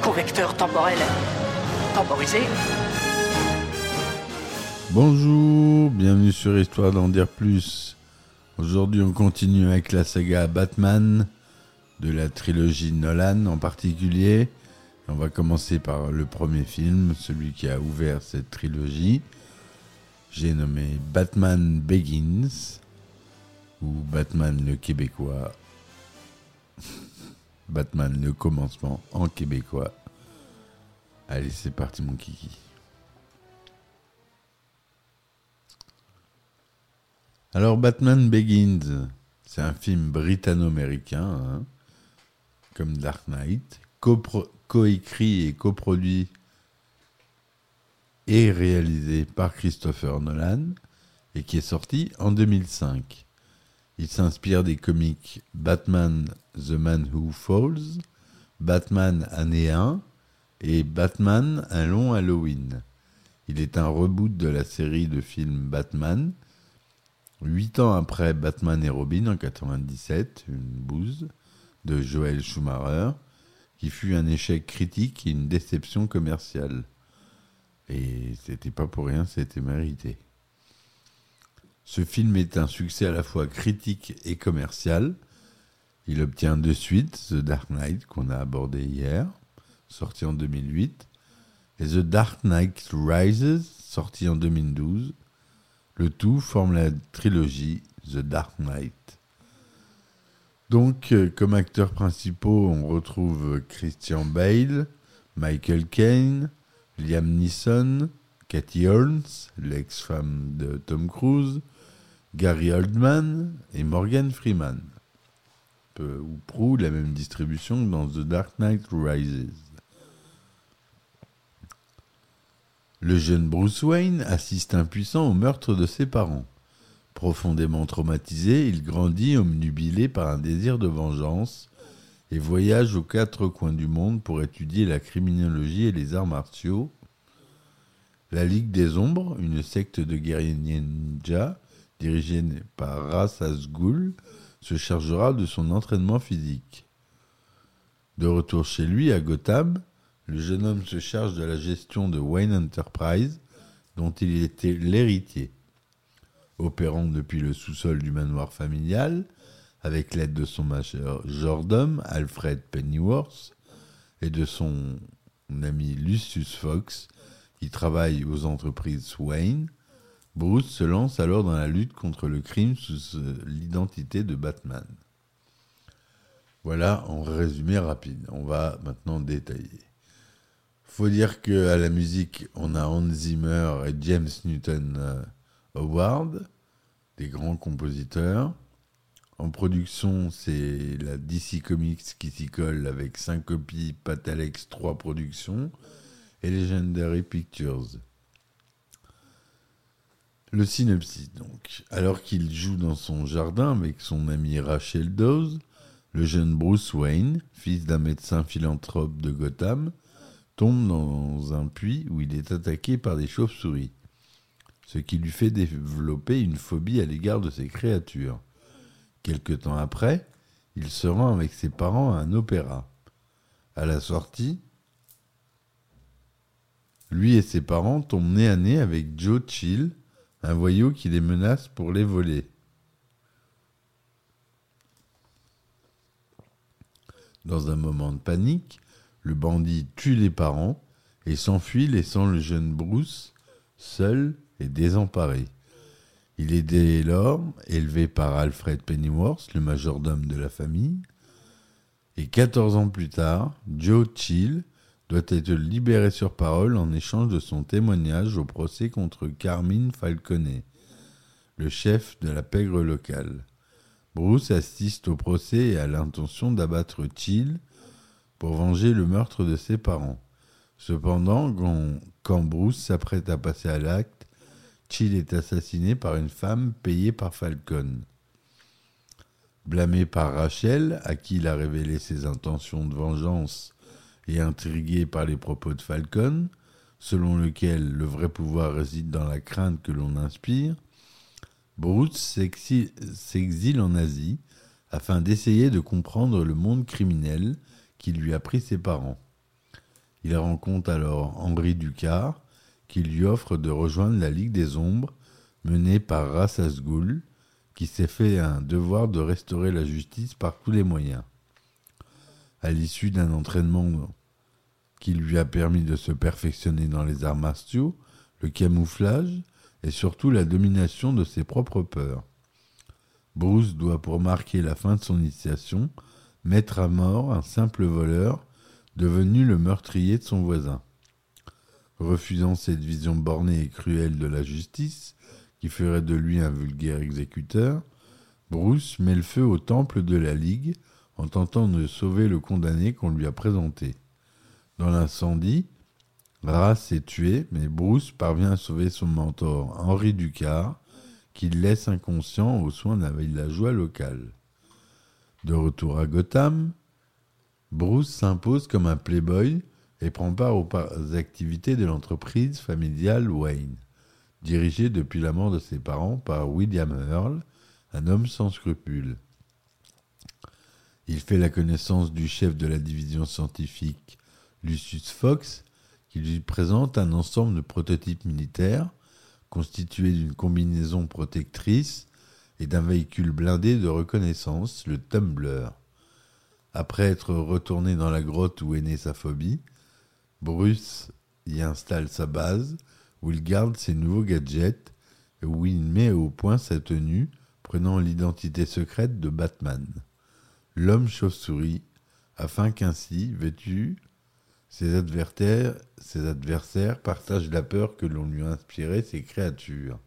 convecteur temporel temporisé. Bonjour, bienvenue sur Histoire d'en dire plus. Aujourd'hui, on continue avec la saga Batman de la trilogie Nolan en particulier. On va commencer par le premier film, celui qui a ouvert cette trilogie. J'ai nommé Batman Begins ou Batman le québécois. Batman le commencement en québécois. Allez, c'est parti mon kiki. Alors Batman Begins, c'est un film britanno-américain, hein, comme Dark Knight, coécrit et coproduit et réalisé par Christopher Nolan et qui est sorti en 2005. Il s'inspire des comics Batman The Man Who Falls, Batman Année 1 et Batman Un long Halloween. Il est un reboot de la série de films Batman, Huit ans après Batman et Robin en 97, une bouse de Joel Schumacher, qui fut un échec critique et une déception commerciale. Et c'était pas pour rien, c'était mérité. Ce film est un succès à la fois critique et commercial. Il obtient de suite The Dark Knight qu'on a abordé hier, sorti en 2008, et The Dark Knight Rises, sorti en 2012. Le tout forme la trilogie The Dark Knight. Donc, euh, comme acteurs principaux, on retrouve Christian Bale, Michael Caine, Liam Neeson, Cathy Holmes, l'ex-femme de Tom Cruise, Gary Oldman et Morgan Freeman. Peu ou prou la même distribution que dans The Dark Knight Rises. Le jeune Bruce Wayne assiste impuissant au meurtre de ses parents. Profondément traumatisé, il grandit omnubilé par un désir de vengeance et voyage aux quatre coins du monde pour étudier la criminologie et les arts martiaux. La Ligue des Ombres, une secte de guerriers ninja dirigée par Ra's al Ghul, se chargera de son entraînement physique. De retour chez lui à Gotham, le jeune homme se charge de la gestion de Wayne Enterprise, dont il était l'héritier. Opérant depuis le sous-sol du manoir familial, avec l'aide de son majordome Alfred Pennyworth et de son ami Lucius Fox, qui travaille aux entreprises Wayne, Bruce se lance alors dans la lutte contre le crime sous euh, l'identité de Batman. Voilà en résumé rapide. On va maintenant détailler. Faut dire que à la musique, on a Hans Zimmer et James Newton euh, Howard, des grands compositeurs. En production, c'est la DC Comics qui s'y colle avec 5 copies, Patalex 3 productions et Legendary Pictures. Le synopsis donc. Alors qu'il joue dans son jardin avec son ami Rachel Dawes, le jeune Bruce Wayne, fils d'un médecin philanthrope de Gotham, tombe dans un puits où il est attaqué par des chauves-souris, ce qui lui fait développer une phobie à l'égard de ces créatures. Quelque temps après, il se rend avec ses parents à un opéra. À la sortie, lui et ses parents tombent nez à nez avec Joe Chill, un voyou qui les menace pour les voler. Dans un moment de panique, le bandit tue les parents et s'enfuit laissant le jeune Bruce seul et désemparé. Il est dès lors élevé par Alfred Pennyworth, le majordome de la famille, et 14 ans plus tard, Joe Chill doit être libéré sur parole en échange de son témoignage au procès contre Carmine Falcone, le chef de la pègre locale. Bruce assiste au procès et a l'intention d'abattre Chill pour venger le meurtre de ses parents. Cependant, quand Bruce s'apprête à passer à l'acte, Chill est assassiné par une femme payée par Falcon. Blâmé par Rachel, à qui il a révélé ses intentions de vengeance et intrigué par les propos de Falcon, selon lequel le vrai pouvoir réside dans la crainte que l'on inspire, Bruce s'exi- s'exile en Asie afin d'essayer de comprendre le monde criminel qui lui a pris ses parents. Il rencontre alors Henri Ducard, qui lui offre de rejoindre la Ligue des Ombres, menée par Ra's al Ghul, qui s'est fait un devoir de restaurer la justice par tous les moyens. À l'issue d'un entraînement qui lui a permis de se perfectionner dans les arts martiaux, le camouflage et surtout la domination de ses propres peurs. Bruce doit, pour marquer la fin de son initiation, mettre à mort un simple voleur devenu le meurtrier de son voisin. Refusant cette vision bornée et cruelle de la justice, qui ferait de lui un vulgaire exécuteur, Bruce met le feu au temple de la Ligue en tentant de sauver le condamné qu'on lui a présenté. Dans l'incendie, Race est tué, mais Bruce parvient à sauver son mentor Henri Ducard, qu'il laisse inconscient aux soins d'un villageois local. De retour à Gotham, Bruce s'impose comme un playboy et prend part aux activités de l'entreprise familiale Wayne, dirigée depuis la mort de ses parents par William Earl, un homme sans scrupules. Il fait la connaissance du chef de la division scientifique, Lucius Fox, qui lui présente un ensemble de prototypes militaires constitués d'une combinaison protectrice et d'un véhicule blindé de reconnaissance, le Tumbler. Après être retourné dans la grotte où est née sa phobie, Bruce y installe sa base, où il garde ses nouveaux gadgets et où il met au point sa tenue, prenant l'identité secrète de Batman, l'homme chauve-souris, afin qu'ainsi, vêtu, ses adversaires, ses partagent la peur que l'on lui a inspiré ces créatures.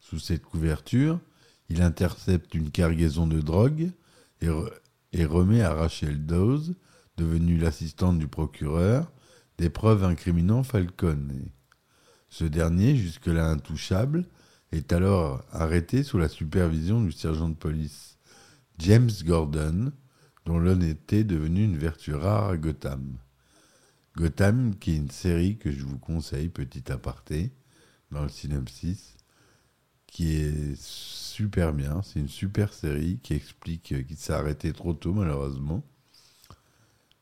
Sous cette couverture, il intercepte une cargaison de drogue et remet à Rachel Dawes, devenue l'assistante du procureur, des preuves incriminant Falcone. Ce dernier, jusque-là intouchable, est alors arrêté sous la supervision du sergent de police James Gordon, dont l'honnêteté est devenue une vertu rare à Gotham. Gotham, qui est une série que je vous conseille, petit aparté, dans le synopsis, qui est super bien. C'est une super série qui explique, euh, qui s'est arrêtée trop tôt malheureusement,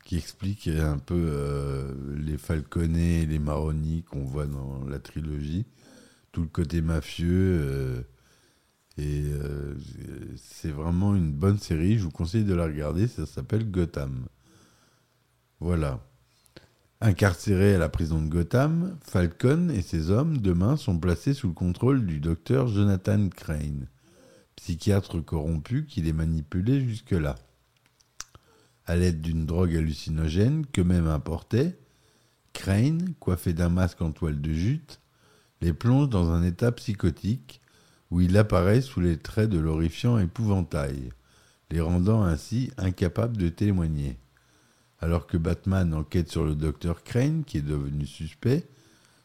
qui explique un peu euh, les Falconets et les Maroni qu'on voit dans la trilogie, tout le côté mafieux. euh, et c'est vraiment une bonne série. Je vous conseille de la regarder. Ça s'appelle Gotham. Voilà. Incarcéré à la prison de Gotham, Falcon et ses hommes demain sont placés sous le contrôle du docteur Jonathan Crane, psychiatre corrompu qui les manipulait jusque-là. À l'aide d'une drogue hallucinogène qu'eux-mêmes importaient, Crane, coiffé d'un masque en toile de jute, les plonge dans un état psychotique où il apparaît sous les traits de l'horrifiant épouvantail, les rendant ainsi incapables de témoigner. Alors que Batman enquête sur le docteur Crane, qui est devenu suspect,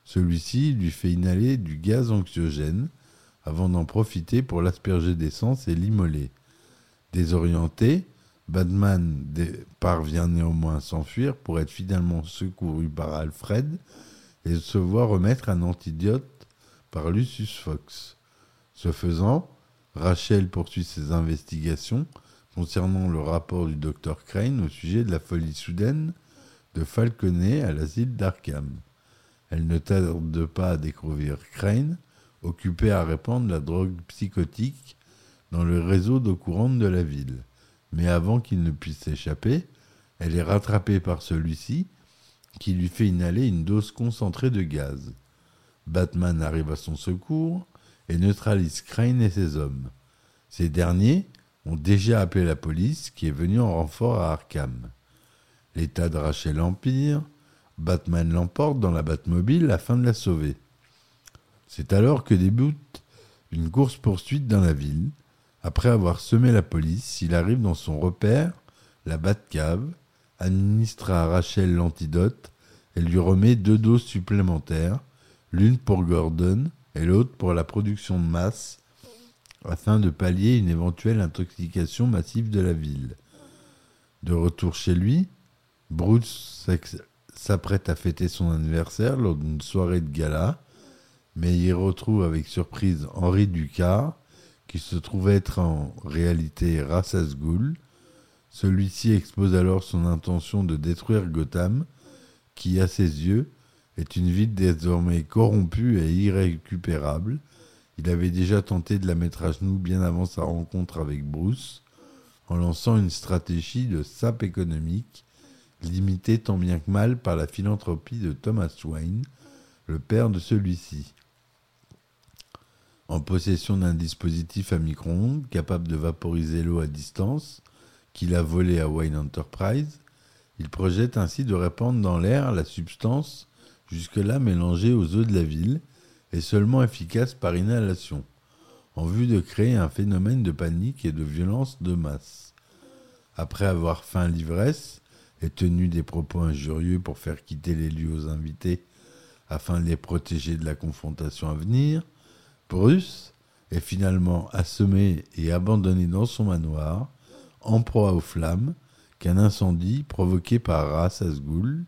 celui-ci lui fait inhaler du gaz anxiogène avant d'en profiter pour l'asperger d'essence et l'immoler. Désorienté, Batman parvient néanmoins à s'enfuir pour être finalement secouru par Alfred et se voir remettre un antidote par Lucius Fox. Ce faisant, Rachel poursuit ses investigations concernant le rapport du docteur Crane au sujet de la folie soudaine de Falconet à l'asile d'Arkham. Elle ne tarde pas à découvrir Crane, occupé à répandre la drogue psychotique dans le réseau d'eau courante de la ville. Mais avant qu'il ne puisse s'échapper, elle est rattrapée par celui-ci qui lui fait inhaler une dose concentrée de gaz. Batman arrive à son secours et neutralise Crane et ses hommes. Ces derniers ont déjà appelé la police qui est venue en renfort à Arkham. L'État de Rachel Empire, Batman l'emporte dans la Batmobile afin de la sauver. C'est alors que débute une course-poursuite dans la ville. Après avoir semé la police, il arrive dans son repère, la Batcave, administre à Rachel l'antidote et lui remet deux doses supplémentaires, l'une pour Gordon et l'autre pour la production de masse, afin de pallier une éventuelle intoxication massive de la ville. De retour chez lui, Bruce s'apprête à fêter son anniversaire lors d'une soirée de gala, mais il retrouve avec surprise Henri Ducard, qui se trouve être en réalité Ra's Ghul. Celui-ci expose alors son intention de détruire Gotham, qui, à ses yeux, est une ville désormais corrompue et irrécupérable. Il avait déjà tenté de la mettre à genoux bien avant sa rencontre avec Bruce, en lançant une stratégie de sape économique, limitée tant bien que mal par la philanthropie de Thomas Wayne, le père de celui-ci. En possession d'un dispositif à micro-ondes capable de vaporiser l'eau à distance, qu'il a volé à Wayne Enterprise, il projette ainsi de répandre dans l'air la substance jusque-là mélangée aux eaux de la ville et seulement efficace par inhalation, en vue de créer un phénomène de panique et de violence de masse. Après avoir feint l'ivresse et tenu des propos injurieux pour faire quitter les lieux aux invités afin de les protéger de la confrontation à venir, Bruce est finalement assommé et abandonné dans son manoir, en proie aux flammes, qu'un incendie provoqué par Ras Asgoul.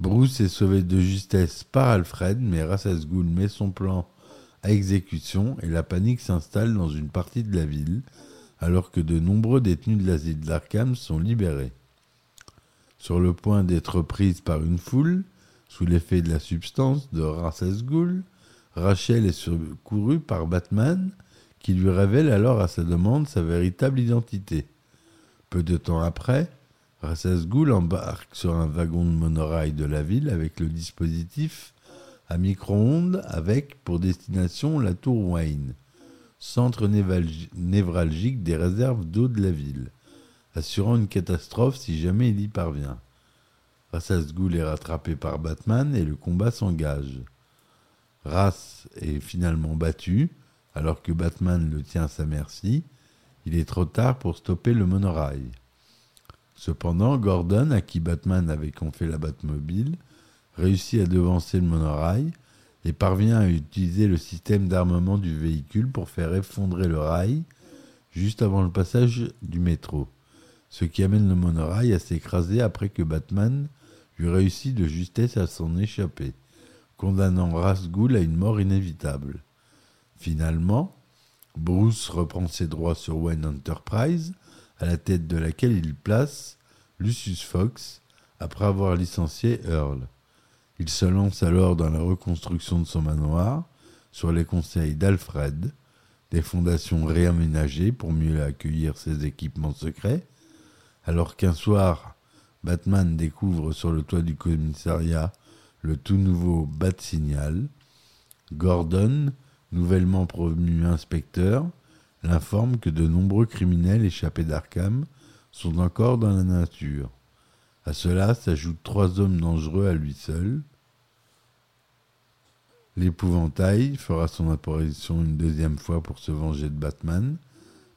Bruce est sauvé de justesse par Alfred, mais Ras Asgoul met son plan à exécution et la panique s'installe dans une partie de la ville, alors que de nombreux détenus de l'asile d'Arkham sont libérés. Sur le point d'être prise par une foule, sous l'effet de la substance de Ras Asgoul, Rachel est secourue par Batman, qui lui révèle alors à sa demande sa véritable identité. Peu de temps après, Rassas Ghoul embarque sur un wagon de monorail de la ville avec le dispositif à micro-ondes avec pour destination la tour Wayne, centre névralgique des réserves d'eau de la ville, assurant une catastrophe si jamais il y parvient. Rassas Ghoul est rattrapé par Batman et le combat s'engage. Rass est finalement battu alors que Batman le tient à sa merci il est trop tard pour stopper le monorail. Cependant, Gordon, à qui Batman avait confié la Batmobile, réussit à devancer le monorail et parvient à utiliser le système d'armement du véhicule pour faire effondrer le rail juste avant le passage du métro, ce qui amène le monorail à s'écraser après que Batman lui réussit de justesse à s'en échapper, condamnant Rasgoul à une mort inévitable. Finalement, Bruce reprend ses droits sur Wayne Enterprise, à la tête de laquelle il place Lucius Fox après avoir licencié Earl. Il se lance alors dans la reconstruction de son manoir sur les conseils d'Alfred, des fondations réaménagées pour mieux accueillir ses équipements secrets, alors qu'un soir, Batman découvre sur le toit du commissariat le tout nouveau Bat Signal. Gordon nouvellement promu inspecteur, l'informe que de nombreux criminels échappés d'Arkham sont encore dans la nature. À cela s'ajoutent trois hommes dangereux à lui seul. L'épouvantail fera son apparition une deuxième fois pour se venger de Batman,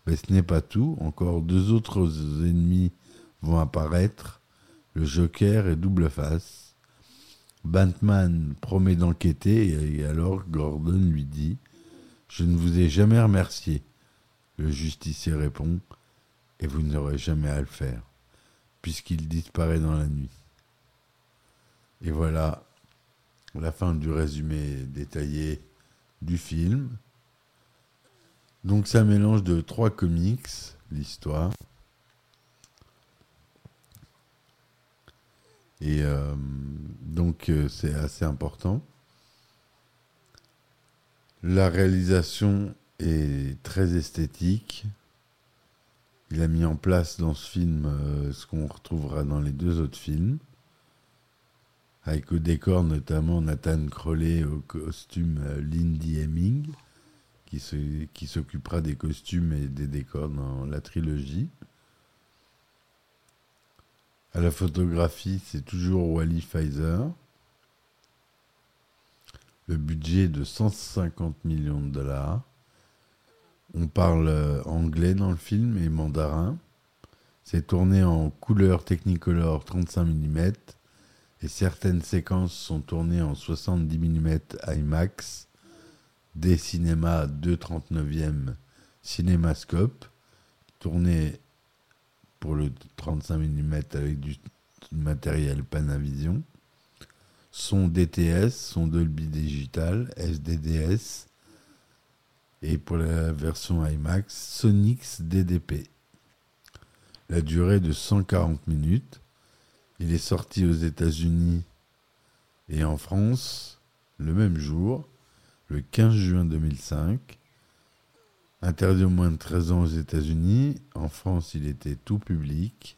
mais ce n'est pas tout, encore deux autres ennemis vont apparaître, le Joker et Double Face. Batman promet d'enquêter et alors Gordon lui dit Je ne vous ai jamais remercié. Le justicier répond Et vous n'aurez jamais à le faire, puisqu'il disparaît dans la nuit. Et voilà la fin du résumé détaillé du film. Donc ça mélange de trois comics, l'histoire. Et euh, donc euh, c'est assez important. La réalisation est très esthétique. Il a mis en place dans ce film euh, ce qu'on retrouvera dans les deux autres films. Avec au décor notamment Nathan Crowley au costume Lindy Hemming, qui s'occupera des costumes et des décors dans la trilogie. À la photographie, c'est toujours Wally Pfizer. Le budget de 150 millions de dollars. On parle euh, anglais dans le film et mandarin. C'est tourné en couleur Technicolor 35 mm et certaines séquences sont tournées en 70 mm IMAX des cinémas 2,39e cinémascope tourné pour le 35 mm avec du matériel Panavision son DTS, son Dolby Digital, SDDS et pour la version IMAX, Sonix DDP. La durée de 140 minutes. Il est sorti aux États-Unis et en France le même jour, le 15 juin 2005. Interdit au moins de 13 ans aux États-Unis. En France, il était tout public.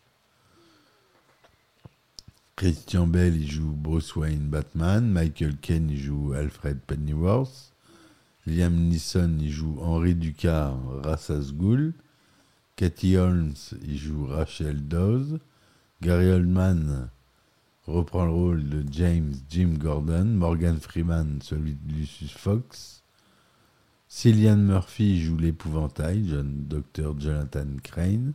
Christian Bell, il joue Bruce Wayne Batman. Michael Caine, il joue Alfred Pennyworth. Liam Neeson, il joue Henri Ducard, Rassas Ghoul. Cathy Holmes, il joue Rachel Dawes. Gary Oldman reprend le rôle de James Jim Gordon. Morgan Freeman, celui de Lucius Fox. Cillian Murphy joue l'épouvantail, Dr. Jonathan Crane.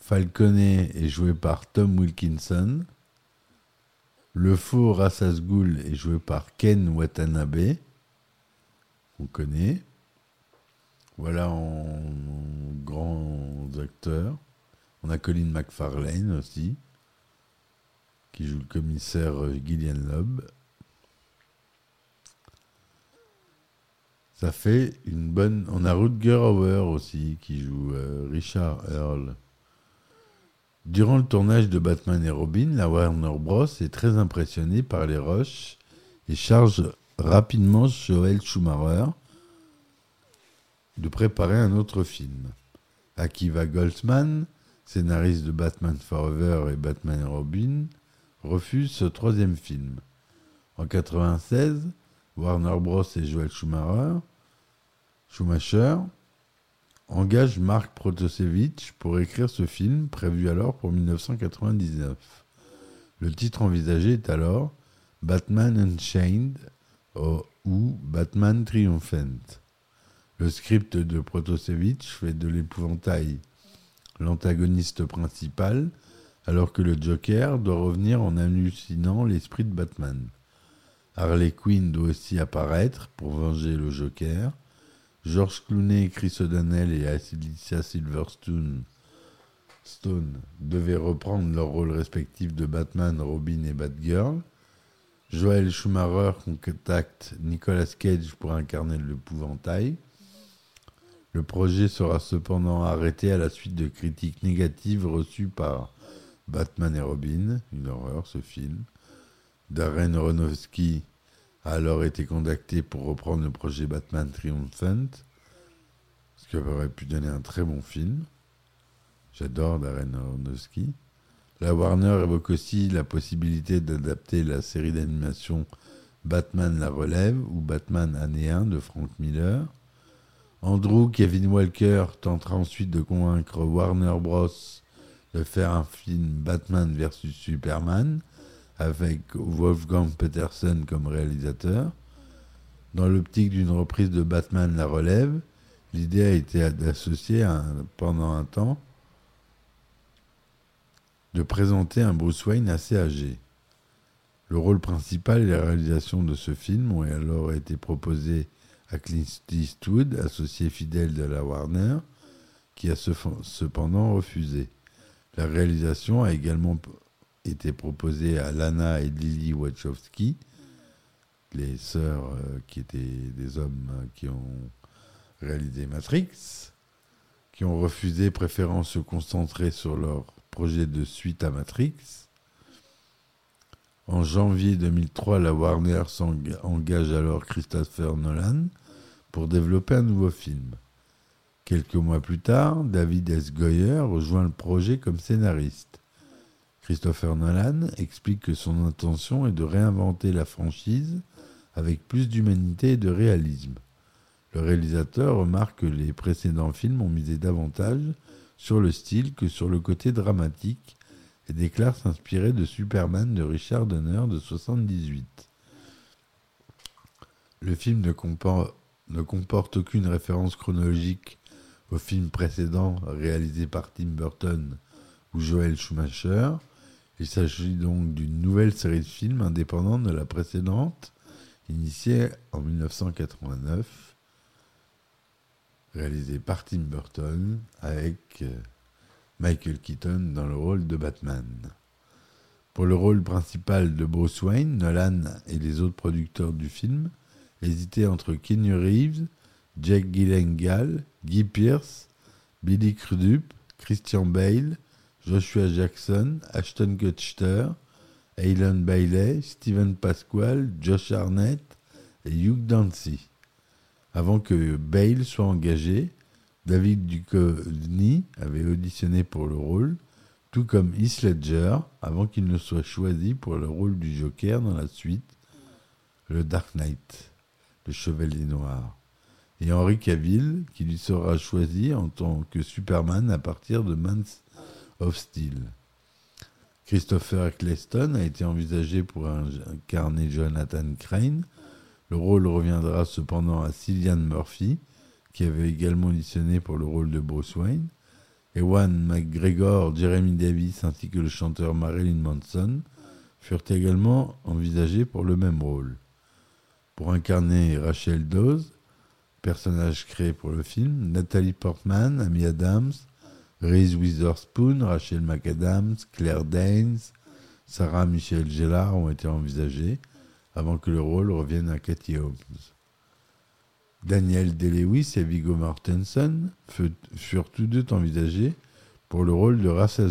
Falconet est joué par Tom Wilkinson. Le faux Rassas Ghoul est joué par Ken Watanabe. On connaît. Voilà en, en grands acteurs. On a Colin McFarlane aussi, qui joue le commissaire euh, Gillian Loeb. Ça fait une bonne. On a Rutger Hauer aussi, qui joue euh, Richard Earl. Durant le tournage de Batman et Robin, la Warner Bros. est très impressionnée par les rushs et charge rapidement Joel Schumacher de préparer un autre film. Akiva Goldsman, scénariste de Batman Forever et Batman Robin, refuse ce troisième film. En 1996, Warner Bros. et Joel Schumacher, Schumacher engage Mark Protosevich pour écrire ce film, prévu alors pour 1999. Le titre envisagé est alors Batman Unchained ou Batman Triumphant. Le script de Protosevich fait de l'épouvantail l'antagoniste principal, alors que le Joker doit revenir en hallucinant l'esprit de Batman. Harley Quinn doit aussi apparaître pour venger le Joker. George Clooney, Chris O'Donnell et Alicia Silverstone Stone devaient reprendre leurs rôles respectifs de Batman, Robin et Batgirl. Joel Schumacher contacte Nicolas Cage pour incarner l'épouvantail. Le projet sera cependant arrêté à la suite de critiques négatives reçues par Batman et Robin, une horreur ce film. Darren Aronofsky a alors été contacté pour reprendre le projet Batman Triumphant, ce qui aurait pu donner un très bon film. J'adore Darren Aronofsky. La Warner évoque aussi la possibilité d'adapter la série d'animation Batman la relève ou Batman année 1 de Frank Miller. Andrew Kevin Walker tentera ensuite de convaincre Warner Bros. de faire un film Batman vs Superman avec Wolfgang Peterson comme réalisateur. Dans l'optique d'une reprise de Batman La Relève, l'idée a été d'associer pendant un temps de présenter un Bruce Wayne assez âgé. Le rôle principal et la réalisation de ce film ont alors été proposés à Clint Eastwood, associé fidèle de la Warner, qui a cependant refusé. La réalisation a également été proposée à Lana et Lily Wachowski, les sœurs euh, qui étaient des hommes euh, qui ont réalisé Matrix, ont refusé, préférant se concentrer sur leur projet de suite à Matrix. En janvier 2003, la Warner engage alors Christopher Nolan pour développer un nouveau film. Quelques mois plus tard, David S. Goyer rejoint le projet comme scénariste. Christopher Nolan explique que son intention est de réinventer la franchise avec plus d'humanité et de réalisme. Le réalisateur remarque que les précédents films ont misé davantage sur le style que sur le côté dramatique et déclare s'inspirer de Superman de Richard Donner de 78. Le film ne comporte, ne comporte aucune référence chronologique au film précédent réalisé par Tim Burton ou Joel Schumacher. Il s'agit donc d'une nouvelle série de films indépendante de la précédente, initiée en 1989, réalisée par Tim Burton avec euh, Michael Keaton dans le rôle de Batman. Pour le rôle principal de Bruce Wayne, Nolan et les autres producteurs du film hésitaient entre Keanu Reeves, Jack Gyllenhaal, Guy Pearce, Billy Crudup, Christian Bale, Joshua Jackson, Ashton Kutcher, Alan Bailey, Steven Pasquale, Josh Arnett et Hugh Dancy. Avant que Bale soit engagé, David Duchovny avait auditionné pour le rôle, tout comme Heath Ledger, avant qu'il ne soit choisi pour le rôle du Joker dans la suite, le Dark Knight, le Chevalier Noir, et Henry Cavill, qui lui sera choisi en tant que Superman à partir de Man of Steel. Christopher Eccleston a été envisagé pour incarner Jonathan Crane. Le rôle reviendra cependant à Cillian Murphy, qui avait également auditionné pour le rôle de Bruce Wayne. Ewan McGregor, Jeremy Davis ainsi que le chanteur Marilyn Manson furent également envisagés pour le même rôle. Pour incarner Rachel Dawes, personnage créé pour le film, Nathalie Portman, Amy Adams, Reese Witherspoon, Rachel McAdams, Claire Danes, Sarah Michelle Gellar ont été envisagés avant que le rôle revienne à Cathy Holmes. Daniel Day-Lewis et Viggo Mortensen furent tous deux envisagés pour le rôle de Ra's al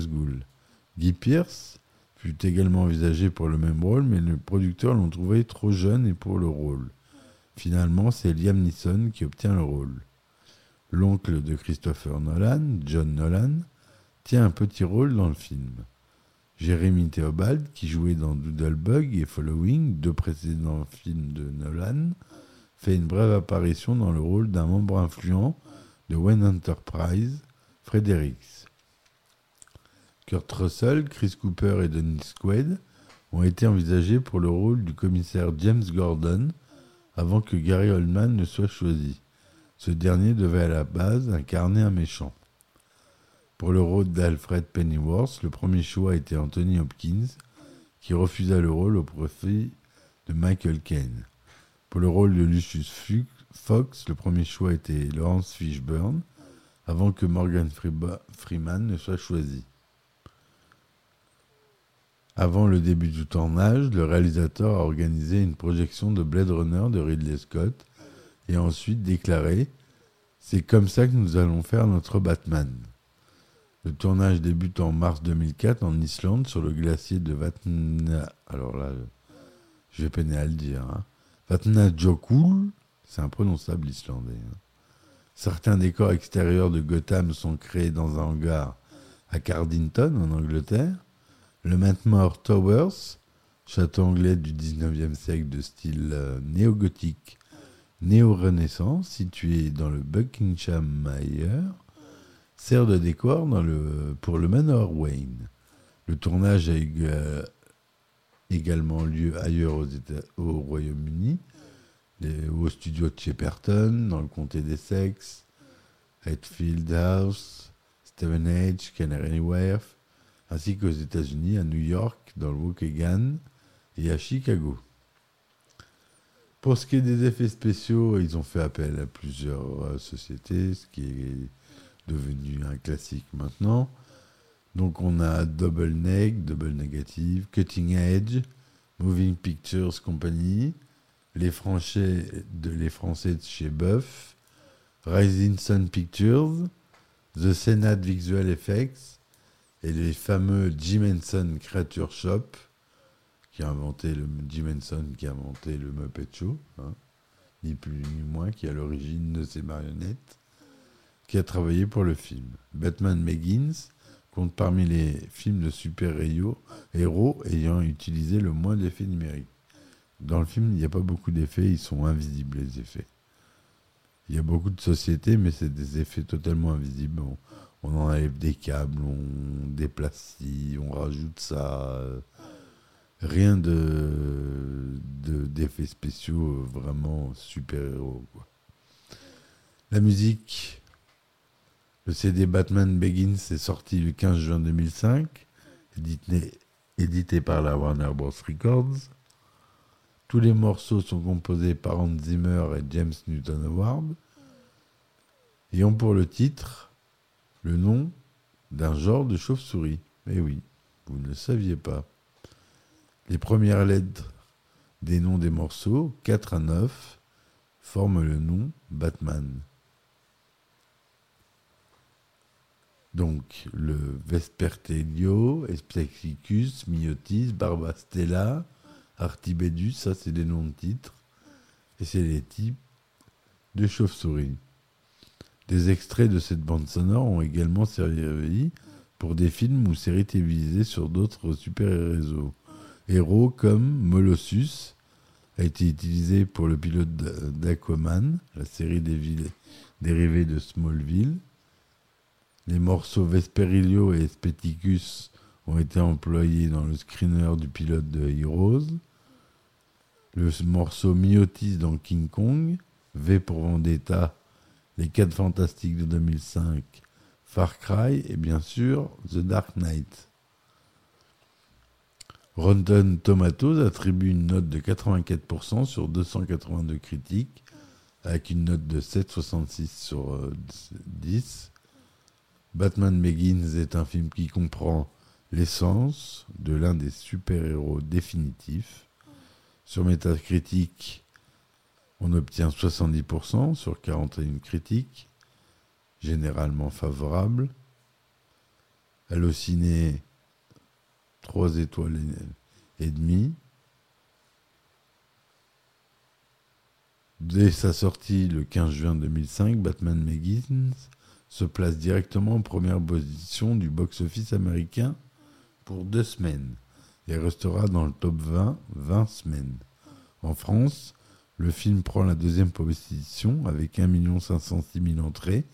Guy Pearce fut également envisagé pour le même rôle, mais le producteur l'ont trouvé trop jeune et pour le rôle. Finalement, c'est Liam Neeson qui obtient le rôle. L'oncle de Christopher Nolan, John Nolan, tient un petit rôle dans le film. Jeremy Theobald, qui jouait dans Doodlebug et Following, deux précédents films de Nolan, fait une brève apparition dans le rôle d'un membre influent de Wayne Enterprise, Fredericks. Kurt Russell, Chris Cooper et Dennis Quaid ont été envisagés pour le rôle du commissaire James Gordon avant que Gary Oldman ne soit choisi. Ce dernier devait à la base incarner un méchant. Pour le rôle d'Alfred Pennyworth, le premier choix était Anthony Hopkins, qui refusa le rôle au profit de Michael Caine. Pour le rôle de Lucius Fox, le premier choix était Lawrence Fishburne, avant que Morgan Freeman ne soit choisi. Avant le début du tournage, le réalisateur a organisé une projection de Blade Runner de Ridley Scott et a ensuite déclaré C'est comme ça que nous allons faire notre Batman. Le tournage débute en mars 2004 en Islande sur le glacier de Vatna. Alors là, je vais peiner à le dire. Hein. Vatnajökull, c'est imprononçable islandais. Hein. Certains décors extérieurs de Gotham sont créés dans un hangar à Cardington, en Angleterre. Le Mantmore Towers, château anglais du 19e siècle de style euh, néo-gothique, néo-renaissance, situé dans le Buckinghamshire, sert de décor pour le Manor Wayne. Le tournage a eu euh, également lieu ailleurs au Royaume-Uni, au studio de Shepperton, dans le comté d'Essex, Hatfield House, Stevenage, Canary Wharf, ainsi qu'aux États-Unis, à New York, dans le Waukegan et à Chicago. Pour ce qui est des effets spéciaux, ils ont fait appel à plusieurs euh, sociétés, ce qui est devenu un classique maintenant. Donc on a Double Neg, Double Negative, Cutting Edge, Moving Pictures Company, les Français de, chez Buff, Rising Sun Pictures, The Senate Visual Effects et les fameux Jim Henson Creature Shop qui a inventé le qui a inventé le Muppet Show, hein, ni plus ni moins, qui est à l'origine de ces marionnettes, qui a travaillé pour le film. Batman Begins compte parmi les films de super-héros ayant utilisé le moins d'effets numériques. Dans le film, il n'y a pas beaucoup d'effets, ils sont invisibles, les effets. Il y a beaucoup de sociétés, mais c'est des effets totalement invisibles. on enlève des câbles, on déplace ci, on rajoute ça. Rien de de- d'effets spéciaux vraiment super-héros. La musique, le CD Batman Begins est sorti le 15 juin 2005, édité, par la Warner Bros. Records. Tous les morceaux sont composés par Hans Zimmer et James Newton Howard et ont pour le titre le nom d'un genre de chauve-souris. Eh oui, vous ne le saviez pas. Les premières lettres des noms des morceaux, 4 à 9, forment le nom Batman. Donc le Vespertelio, Espexicus, Myotis, Barbastella, Artibedus, ça c'est des noms de titres. Et c'est les types de chauves-souris. Des extraits de cette bande sonore ont également servi pour des films ou séries télévisées sur d'autres super-héros. Héros comme Molossus a été utilisé pour le pilote d'Aquaman, la série des villes dérivée de Smallville. Les morceaux Vesperilio et Speticus ont été employés dans le screener du pilote de Heroes. Le morceau Myotis dans King Kong, V pour Vendetta, Les 4 Fantastiques de 2005, Far Cry et bien sûr The Dark Knight. Rotten Tomatoes attribue une note de 84% sur 282 critiques, avec une note de 7,66 sur euh, 10. Batman Begins est un film qui comprend l'essence de l'un des super-héros définitifs. Sur Metacritic, on obtient 70% sur 41 critiques, généralement favorables. Allociné, 3 étoiles et, demie. Dès sa sortie le 15 juin 2005, Batman Begins se place directement en première position du box-office américain pour deux semaines et restera dans le top 20 20 semaines. En France, le film prend la deuxième position avec 1 506 000 entrées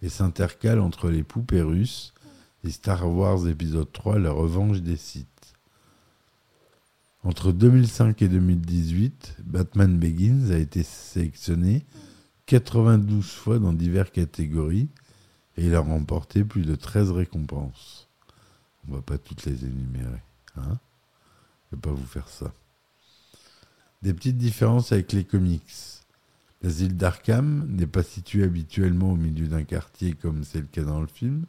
et s'intercale entre les poupées russes et Star Wars épisode 3 La revanche des Sith. Entre 2005 et 2018, Batman Begins a été sélectionné 92 fois dans diverses catégories et il a remporté plus de 13 récompenses. On va pas toutes les énumérer. Hein Je vais pas vous faire ça. Des petites différences avec les comics. L'asile d'Arkham n'est pas situé habituellement au milieu d'un quartier comme c'est le cas dans le film,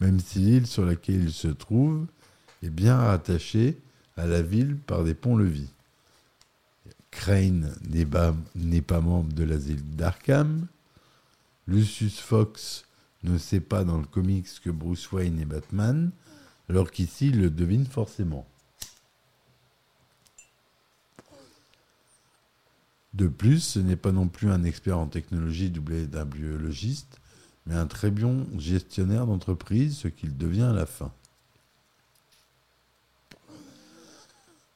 même si l'île sur laquelle il se trouve est bien rattachée à la ville par des ponts-levis. Crane n'est pas, n'est pas membre de l'asile d'Arkham. Lucius Fox ne sait pas dans le comics que Bruce Wayne est Batman, alors qu'ici il le devine forcément. De plus, ce n'est pas non plus un expert en technologie doublé d'un biologiste, mais un très bon gestionnaire d'entreprise, ce qu'il devient à la fin.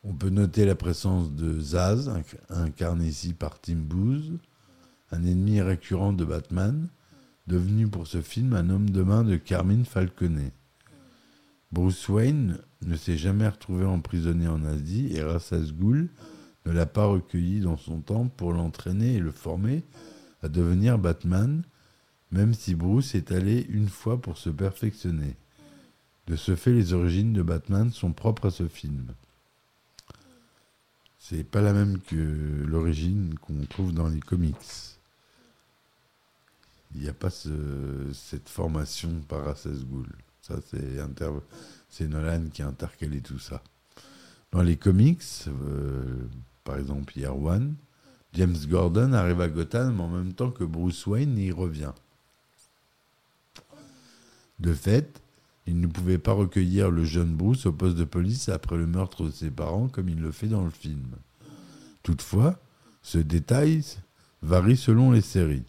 On peut noter la présence de Zaz, inc- incarné ici par Tim Booth, un ennemi récurrent de Batman, devenu pour ce film un homme de main de Carmine Falconet. Bruce Wayne ne s'est jamais retrouvé emprisonné en Asie et Ra's al Ghul ne l'a pas recueilli dans son temple pour l'entraîner et le former à devenir Batman, même si Bruce est allé une fois pour se perfectionner. De ce fait, les origines de Batman sont propres à ce film. C'est pas la même que l'origine qu'on trouve dans les comics. Il n'y a pas ce- cette formation par Ghul. Ça, c'est inter- Nolan qui a intercalé tout ça. Dans les comics, euh, par exemple Year One, James Gordon arrive à Gotham en même temps que Bruce Wayne y revient. De fait, il ne pouvait pas recueillir le jeune Bruce au poste de police après le meurtre de ses parents comme il le fait dans le film. Toutefois, ce détail varie selon les séries.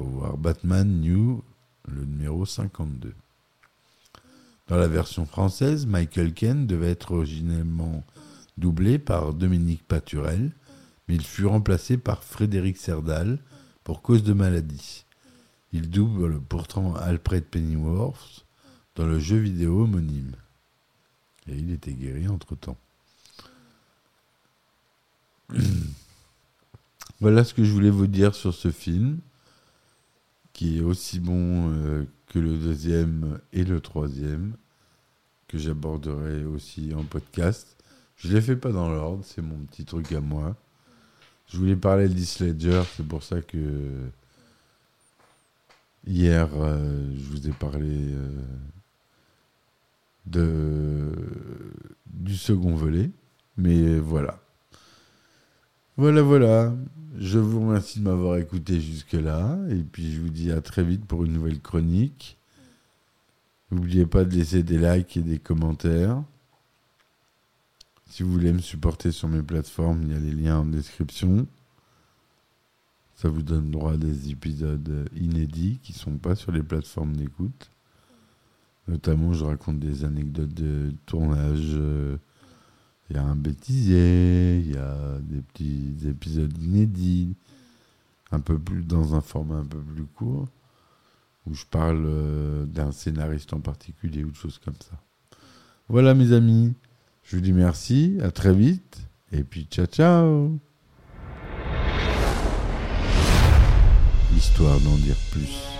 Faut voir Batman New, le numéro 52. Dans la version française, Michael Ken devait être originellement doublé par Dominique Paturel, mais il fut remplacé par Frédéric Serdal pour cause de maladie. Il double pourtant Alfred Pennyworth dans le jeu vidéo homonyme. Et il était guéri entre-temps. voilà ce que je voulais vous dire sur ce film, qui est aussi bon euh, que le deuxième et le troisième, que j'aborderai aussi en podcast. Je les fais pas dans l'ordre, c'est mon petit truc à moi. Je voulais parler de Ledger, c'est pour ça que hier euh, je vous ai parlé euh, de, du second volet. Mais voilà. Voilà, voilà. Je vous remercie de m'avoir écouté jusque-là. Et puis je vous dis à très vite pour une nouvelle chronique. N'oubliez pas de laisser des likes et des commentaires. Si vous voulez me supporter sur mes plateformes, il y a les liens en description. Ça vous donne droit à des épisodes inédits qui ne sont pas sur les plateformes d'écoute. Notamment, je raconte des anecdotes de tournage. euh, Il y a un bêtisier, il y a des petits épisodes inédits, un peu plus dans un format un peu plus court, où je parle euh, d'un scénariste en particulier ou de choses comme ça. Voilà mes amis, je vous dis merci, à très vite, et puis ciao ciao Histoire d'en dire plus.